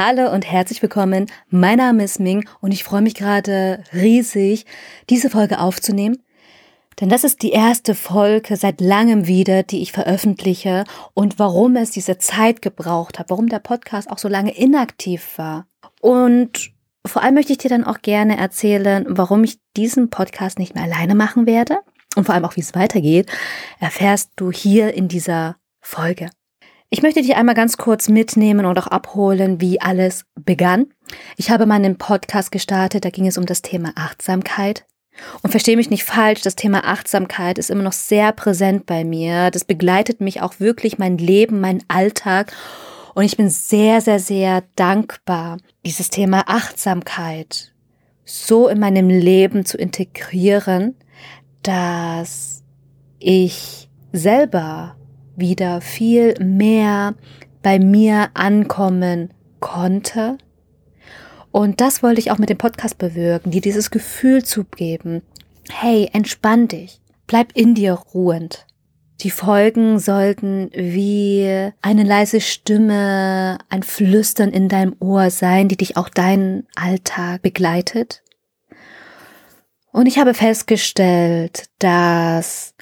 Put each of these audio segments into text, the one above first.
Hallo und herzlich willkommen. Mein Name ist Ming und ich freue mich gerade riesig, diese Folge aufzunehmen. Denn das ist die erste Folge seit langem wieder, die ich veröffentliche und warum es diese Zeit gebraucht hat, warum der Podcast auch so lange inaktiv war. Und vor allem möchte ich dir dann auch gerne erzählen, warum ich diesen Podcast nicht mehr alleine machen werde und vor allem auch, wie es weitergeht, erfährst du hier in dieser Folge. Ich möchte dich einmal ganz kurz mitnehmen und auch abholen, wie alles begann. Ich habe meinen Podcast gestartet, da ging es um das Thema Achtsamkeit. Und verstehe mich nicht falsch, das Thema Achtsamkeit ist immer noch sehr präsent bei mir. Das begleitet mich auch wirklich mein Leben, mein Alltag. Und ich bin sehr, sehr, sehr dankbar, dieses Thema Achtsamkeit so in meinem Leben zu integrieren, dass ich selber wieder viel mehr bei mir ankommen konnte. Und das wollte ich auch mit dem Podcast bewirken, dir dieses Gefühl zu geben. Hey, entspann dich. Bleib in dir ruhend. Die Folgen sollten wie eine leise Stimme, ein Flüstern in deinem Ohr sein, die dich auch deinen Alltag begleitet. Und ich habe festgestellt, dass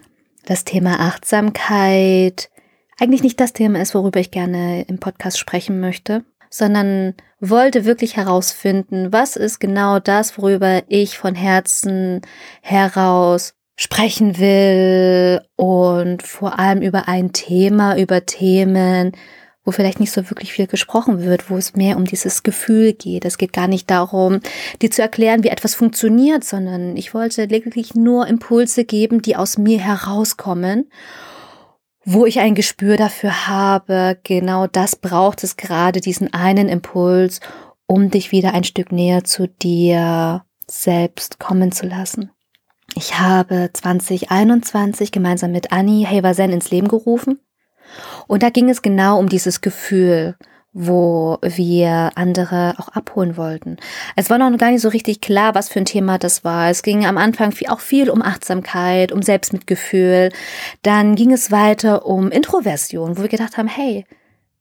das Thema Achtsamkeit eigentlich nicht das Thema ist, worüber ich gerne im Podcast sprechen möchte, sondern wollte wirklich herausfinden, was ist genau das, worüber ich von Herzen heraus sprechen will und vor allem über ein Thema, über Themen, wo vielleicht nicht so wirklich viel gesprochen wird, wo es mehr um dieses Gefühl geht. Es geht gar nicht darum, dir zu erklären, wie etwas funktioniert, sondern ich wollte lediglich nur Impulse geben, die aus mir herauskommen, wo ich ein Gespür dafür habe, genau das braucht es gerade, diesen einen Impuls, um dich wieder ein Stück näher zu dir selbst kommen zu lassen. Ich habe 2021 gemeinsam mit Annie Haversen ins Leben gerufen. Und da ging es genau um dieses Gefühl, wo wir andere auch abholen wollten. Es war noch gar nicht so richtig klar, was für ein Thema das war. Es ging am Anfang auch viel um Achtsamkeit, um Selbstmitgefühl. Dann ging es weiter um Introversion, wo wir gedacht haben, hey,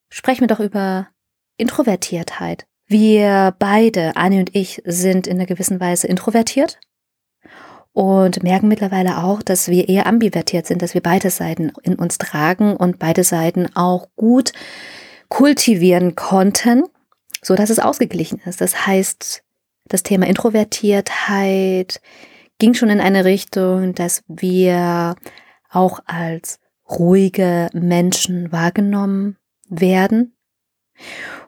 sprechen wir doch über Introvertiertheit. Wir beide, Annie und ich, sind in einer gewissen Weise introvertiert und merken mittlerweile auch, dass wir eher ambivertiert sind, dass wir beide Seiten in uns tragen und beide Seiten auch gut kultivieren konnten, so dass es ausgeglichen ist. Das heißt, das Thema Introvertiertheit ging schon in eine Richtung, dass wir auch als ruhige Menschen wahrgenommen werden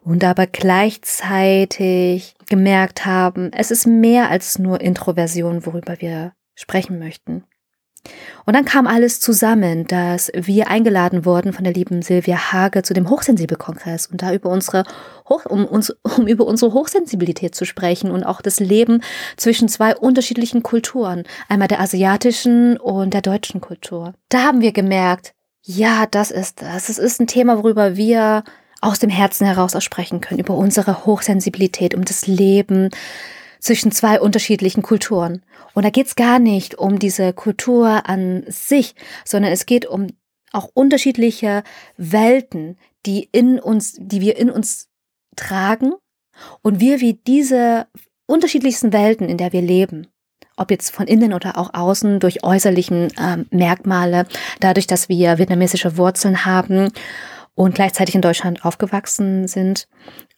und aber gleichzeitig gemerkt haben, es ist mehr als nur Introversion, worüber wir sprechen möchten. Und dann kam alles zusammen, dass wir eingeladen wurden von der lieben Silvia Hage zu dem Hochsensibelkongress und da über unsere Hoch, um, uns, um über unsere Hochsensibilität zu sprechen und auch das Leben zwischen zwei unterschiedlichen Kulturen, einmal der asiatischen und der deutschen Kultur. Da haben wir gemerkt, ja, das ist das. Es ist ein Thema, worüber wir aus dem Herzen heraus aussprechen können, über unsere Hochsensibilität, um das Leben zwischen zwei unterschiedlichen Kulturen. Und da geht's gar nicht um diese Kultur an sich, sondern es geht um auch unterschiedliche Welten, die in uns, die wir in uns tragen und wir wie diese unterschiedlichsten Welten, in der wir leben, ob jetzt von innen oder auch außen durch äußerlichen äh, Merkmale, dadurch, dass wir vietnamesische Wurzeln haben und gleichzeitig in Deutschland aufgewachsen sind,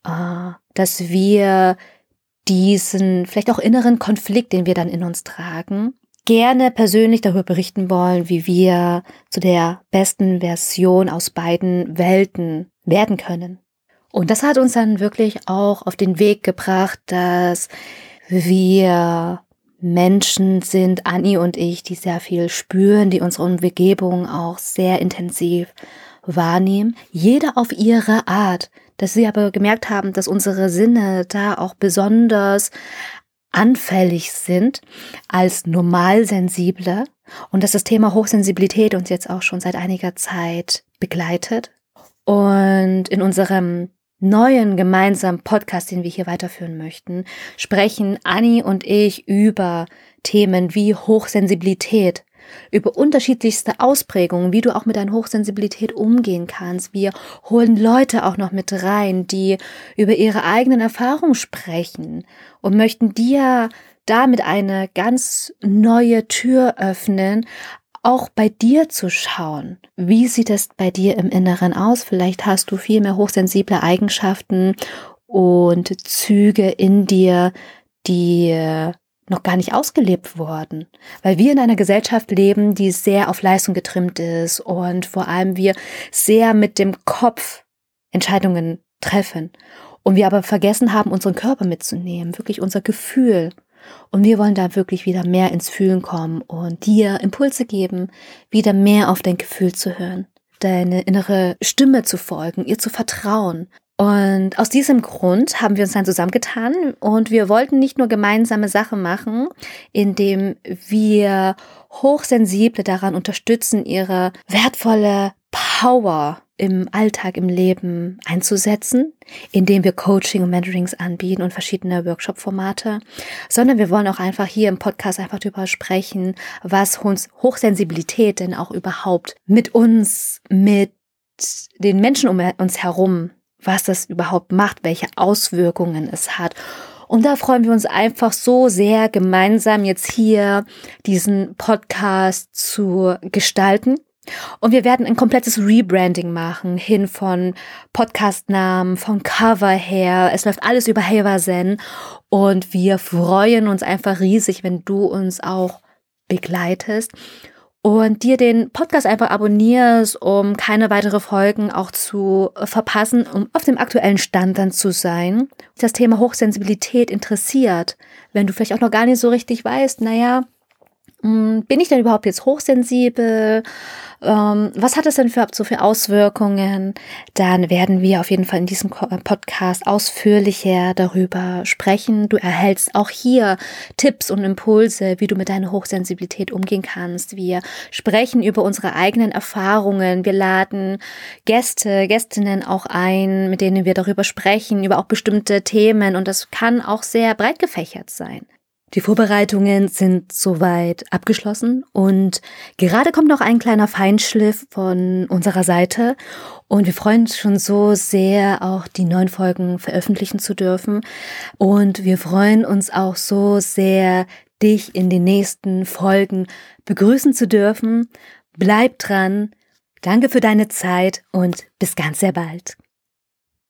äh, dass wir diesen vielleicht auch inneren Konflikt, den wir dann in uns tragen, gerne persönlich darüber berichten wollen, wie wir zu der besten Version aus beiden Welten werden können. Und das hat uns dann wirklich auch auf den Weg gebracht, dass wir Menschen sind, Annie und ich, die sehr viel spüren, die unsere Umgebung auch sehr intensiv wahrnehmen, jeder auf ihre Art, dass sie aber gemerkt haben, dass unsere Sinne da auch besonders anfällig sind als normalsensible und dass das Thema Hochsensibilität uns jetzt auch schon seit einiger Zeit begleitet. Und in unserem neuen gemeinsamen Podcast, den wir hier weiterführen möchten, sprechen Annie und ich über Themen wie Hochsensibilität über unterschiedlichste Ausprägungen, wie du auch mit deiner Hochsensibilität umgehen kannst. Wir holen Leute auch noch mit rein, die über ihre eigenen Erfahrungen sprechen und möchten dir damit eine ganz neue Tür öffnen, auch bei dir zu schauen. Wie sieht es bei dir im Inneren aus? Vielleicht hast du viel mehr hochsensible Eigenschaften und Züge in dir, die noch gar nicht ausgelebt wurden, weil wir in einer Gesellschaft leben, die sehr auf Leistung getrimmt ist und vor allem wir sehr mit dem Kopf Entscheidungen treffen und wir aber vergessen haben, unseren Körper mitzunehmen, wirklich unser Gefühl. Und wir wollen da wirklich wieder mehr ins Fühlen kommen und dir Impulse geben, wieder mehr auf dein Gefühl zu hören, deine innere Stimme zu folgen, ihr zu vertrauen. Und aus diesem Grund haben wir uns dann zusammengetan und wir wollten nicht nur gemeinsame Sachen machen, indem wir Hochsensible daran unterstützen, ihre wertvolle Power im Alltag, im Leben einzusetzen, indem wir Coaching und Mentorings anbieten und verschiedene Workshop-Formate, sondern wir wollen auch einfach hier im Podcast einfach darüber sprechen, was Hochsensibilität denn auch überhaupt mit uns, mit den Menschen um uns herum was das überhaupt macht, welche Auswirkungen es hat. Und da freuen wir uns einfach so sehr, gemeinsam jetzt hier diesen Podcast zu gestalten. Und wir werden ein komplettes Rebranding machen, hin von Podcastnamen, von Cover her. Es läuft alles über Heversen. Und wir freuen uns einfach riesig, wenn du uns auch begleitest und dir den Podcast einfach abonnierst, um keine weitere Folgen auch zu verpassen, um auf dem aktuellen Stand dann zu sein. Das Thema Hochsensibilität interessiert, wenn du vielleicht auch noch gar nicht so richtig weißt, naja, bin ich denn überhaupt jetzt hochsensibel? Ähm, was hat das denn für, so für Auswirkungen? Dann werden wir auf jeden Fall in diesem äh, Podcast ausführlicher darüber sprechen. Du erhältst auch hier Tipps und Impulse, wie du mit deiner Hochsensibilität umgehen kannst. Wir sprechen über unsere eigenen Erfahrungen. Wir laden Gäste, Gästinnen auch ein, mit denen wir darüber sprechen, über auch bestimmte Themen. Und das kann auch sehr breit gefächert sein. Die Vorbereitungen sind soweit abgeschlossen und gerade kommt noch ein kleiner Feinschliff von unserer Seite und wir freuen uns schon so sehr, auch die neuen Folgen veröffentlichen zu dürfen und wir freuen uns auch so sehr, dich in den nächsten Folgen begrüßen zu dürfen. Bleib dran. Danke für deine Zeit und bis ganz sehr bald.